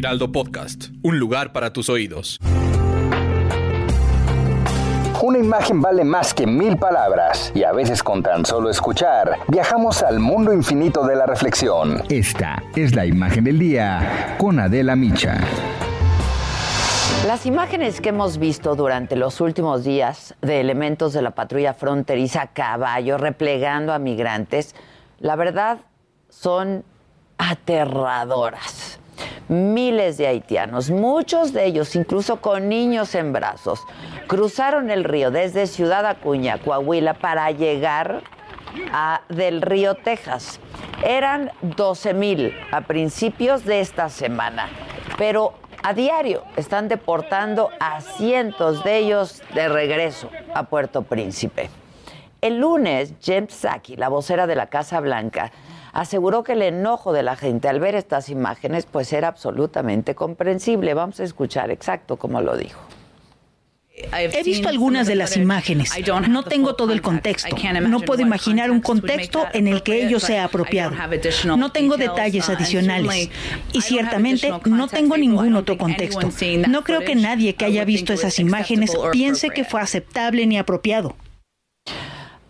Heraldo Podcast, un lugar para tus oídos. Una imagen vale más que mil palabras y a veces con tan solo escuchar viajamos al mundo infinito de la reflexión. Esta es la imagen del día con Adela Micha. Las imágenes que hemos visto durante los últimos días de elementos de la patrulla fronteriza a caballo replegando a migrantes, la verdad son aterradoras. Miles de haitianos, muchos de ellos incluso con niños en brazos, cruzaron el río desde Ciudad Acuña, Coahuila, para llegar a Del Río, Texas. Eran 12 mil a principios de esta semana, pero a diario están deportando a cientos de ellos de regreso a Puerto Príncipe. El lunes, James Saki, la vocera de la Casa Blanca, aseguró que el enojo de la gente al ver estas imágenes pues era absolutamente comprensible. Vamos a escuchar exacto cómo lo dijo. He visto algunas de las imágenes. No tengo todo el contexto. No puedo imaginar un contexto en el que ello sea apropiado. No tengo detalles adicionales. Y ciertamente no tengo ningún otro contexto. No creo que nadie que haya visto esas imágenes piense que fue aceptable ni apropiado.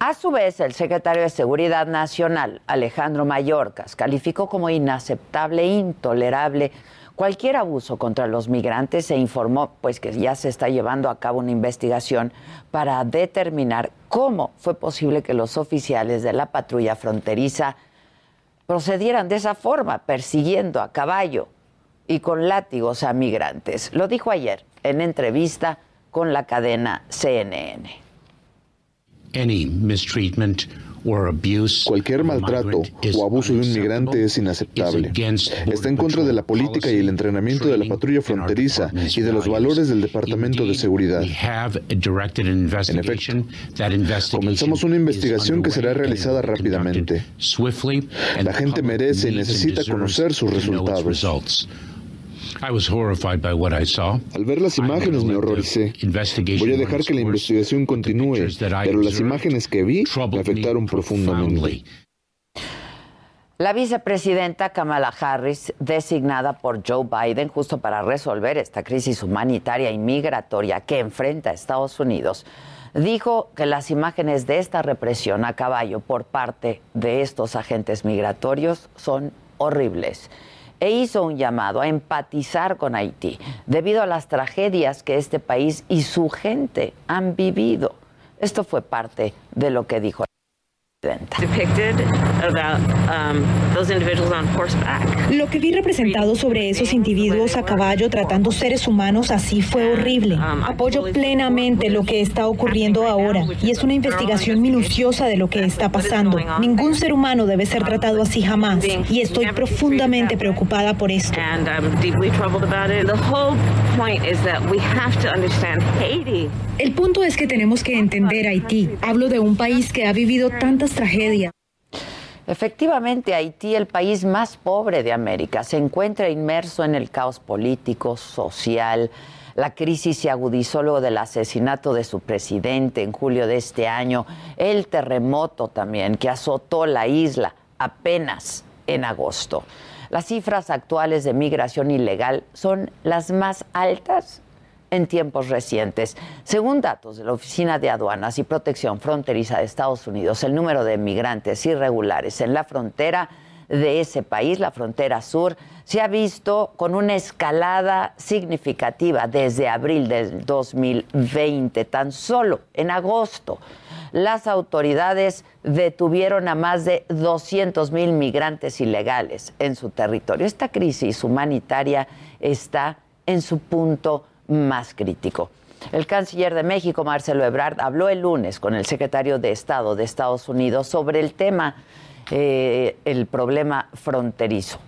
A su vez, el secretario de Seguridad Nacional, Alejandro Mayorkas, calificó como inaceptable intolerable cualquier abuso contra los migrantes e informó pues que ya se está llevando a cabo una investigación para determinar cómo fue posible que los oficiales de la patrulla fronteriza procedieran de esa forma, persiguiendo a caballo y con látigos a migrantes. Lo dijo ayer en entrevista con la cadena CNN. Cualquier maltrato o abuso de un migrante es inaceptable. Está en contra de la política y el entrenamiento de la patrulla fronteriza y de los valores del Departamento de Seguridad. En efecto, comenzamos una investigación que será realizada rápidamente. La gente merece y necesita conocer sus resultados. Al ver las imágenes me horroricé. Voy a dejar que la investigación continúe, pero las imágenes que vi me afectaron profundamente. La vicepresidenta Kamala Harris, designada por Joe Biden justo para resolver esta crisis humanitaria y migratoria que enfrenta a Estados Unidos, dijo que las imágenes de esta represión a caballo por parte de estos agentes migratorios son horribles e hizo un llamado a empatizar con Haití debido a las tragedias que este país y su gente han vivido. Esto fue parte de lo que dijo Lo que vi representado sobre esos individuos a caballo tratando seres humanos así fue horrible. Um, Apoyo plenamente lo que está ocurriendo ahora y es una investigación minuciosa de lo que está pasando. Ningún ser humano debe ser tratado así jamás y estoy profundamente preocupada por esto. El punto es que tenemos que entender Haití. Hablo de un país que ha vivido tantas tragedias. Efectivamente, Haití, el país más pobre de América, se encuentra inmerso en el caos político, social. La crisis se agudizó luego del asesinato de su presidente en julio de este año, el terremoto también que azotó la isla apenas en agosto. Las cifras actuales de migración ilegal son las más altas en tiempos recientes. Según datos de la Oficina de Aduanas y Protección Fronteriza de Estados Unidos, el número de migrantes irregulares en la frontera de ese país, la frontera sur, se ha visto con una escalada significativa desde abril del 2020, tan solo en agosto. Las autoridades detuvieron a más de 200 mil migrantes ilegales en su territorio. Esta crisis humanitaria está en su punto más crítico. El canciller de México, Marcelo Ebrard, habló el lunes con el secretario de Estado de Estados Unidos sobre el tema eh, el problema fronterizo.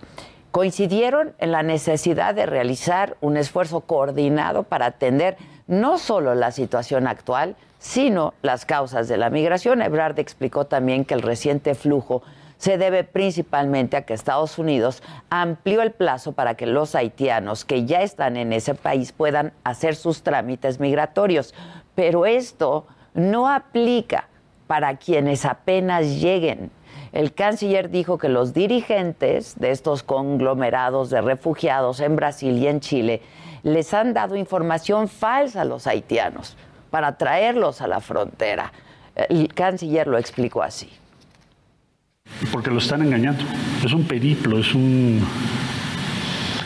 Coincidieron en la necesidad de realizar un esfuerzo coordinado para atender no solo la situación actual, sino las causas de la migración. Ebrard explicó también que el reciente flujo se debe principalmente a que Estados Unidos amplió el plazo para que los haitianos que ya están en ese país puedan hacer sus trámites migratorios. Pero esto no aplica para quienes apenas lleguen. El canciller dijo que los dirigentes de estos conglomerados de refugiados en Brasil y en Chile les han dado información falsa a los haitianos para traerlos a la frontera. El canciller lo explicó así. Porque lo están engañando. Es un periplo, es un...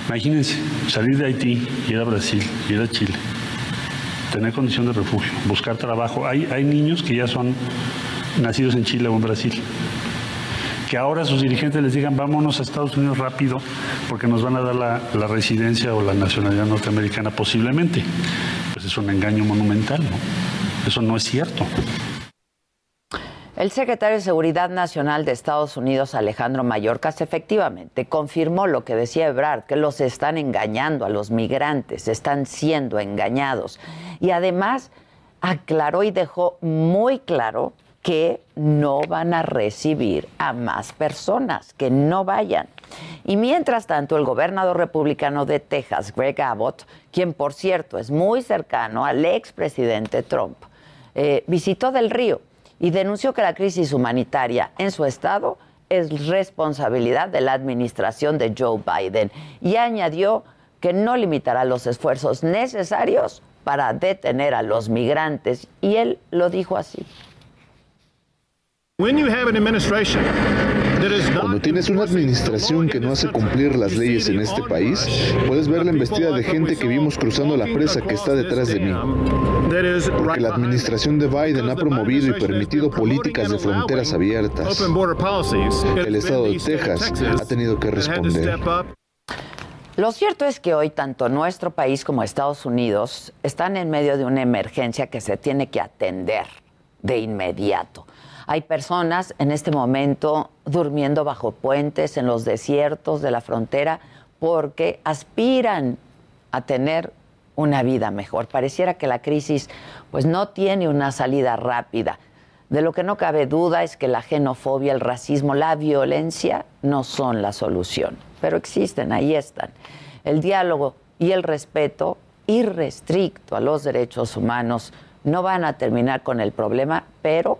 Imagínense, salir de Haití, ir a Brasil, ir a Chile, tener condición de refugio, buscar trabajo. Hay, hay niños que ya son nacidos en Chile o en Brasil, que ahora sus dirigentes les digan vámonos a Estados Unidos rápido porque nos van a dar la, la residencia o la nacionalidad norteamericana posiblemente. Pues es un engaño monumental, ¿no? Eso no es cierto. El secretario de Seguridad Nacional de Estados Unidos, Alejandro Mayorkas, efectivamente confirmó lo que decía Ebrard, que los están engañando a los migrantes, están siendo engañados. Y además aclaró y dejó muy claro que no van a recibir a más personas, que no vayan. Y mientras tanto, el gobernador republicano de Texas, Greg Abbott, quien por cierto es muy cercano al expresidente Trump, eh, visitó Del Río y denunció que la crisis humanitaria en su estado es responsabilidad de la administración de Joe Biden y añadió que no limitará los esfuerzos necesarios para detener a los migrantes y él lo dijo así. Cuando tienes una administración que no hace cumplir las leyes en este país, puedes ver la embestida de gente que vimos cruzando la presa que está detrás de mí. Porque la administración de Biden ha promovido y permitido políticas de fronteras abiertas. El estado de Texas ha tenido que responder. Lo cierto es que hoy tanto nuestro país como Estados Unidos están en medio de una emergencia que se tiene que atender de inmediato. Hay personas en este momento durmiendo bajo puentes en los desiertos de la frontera porque aspiran a tener una vida mejor. Pareciera que la crisis pues no tiene una salida rápida. De lo que no cabe duda es que la xenofobia, el racismo, la violencia no son la solución, pero existen, ahí están. El diálogo y el respeto irrestricto a los derechos humanos no van a terminar con el problema, pero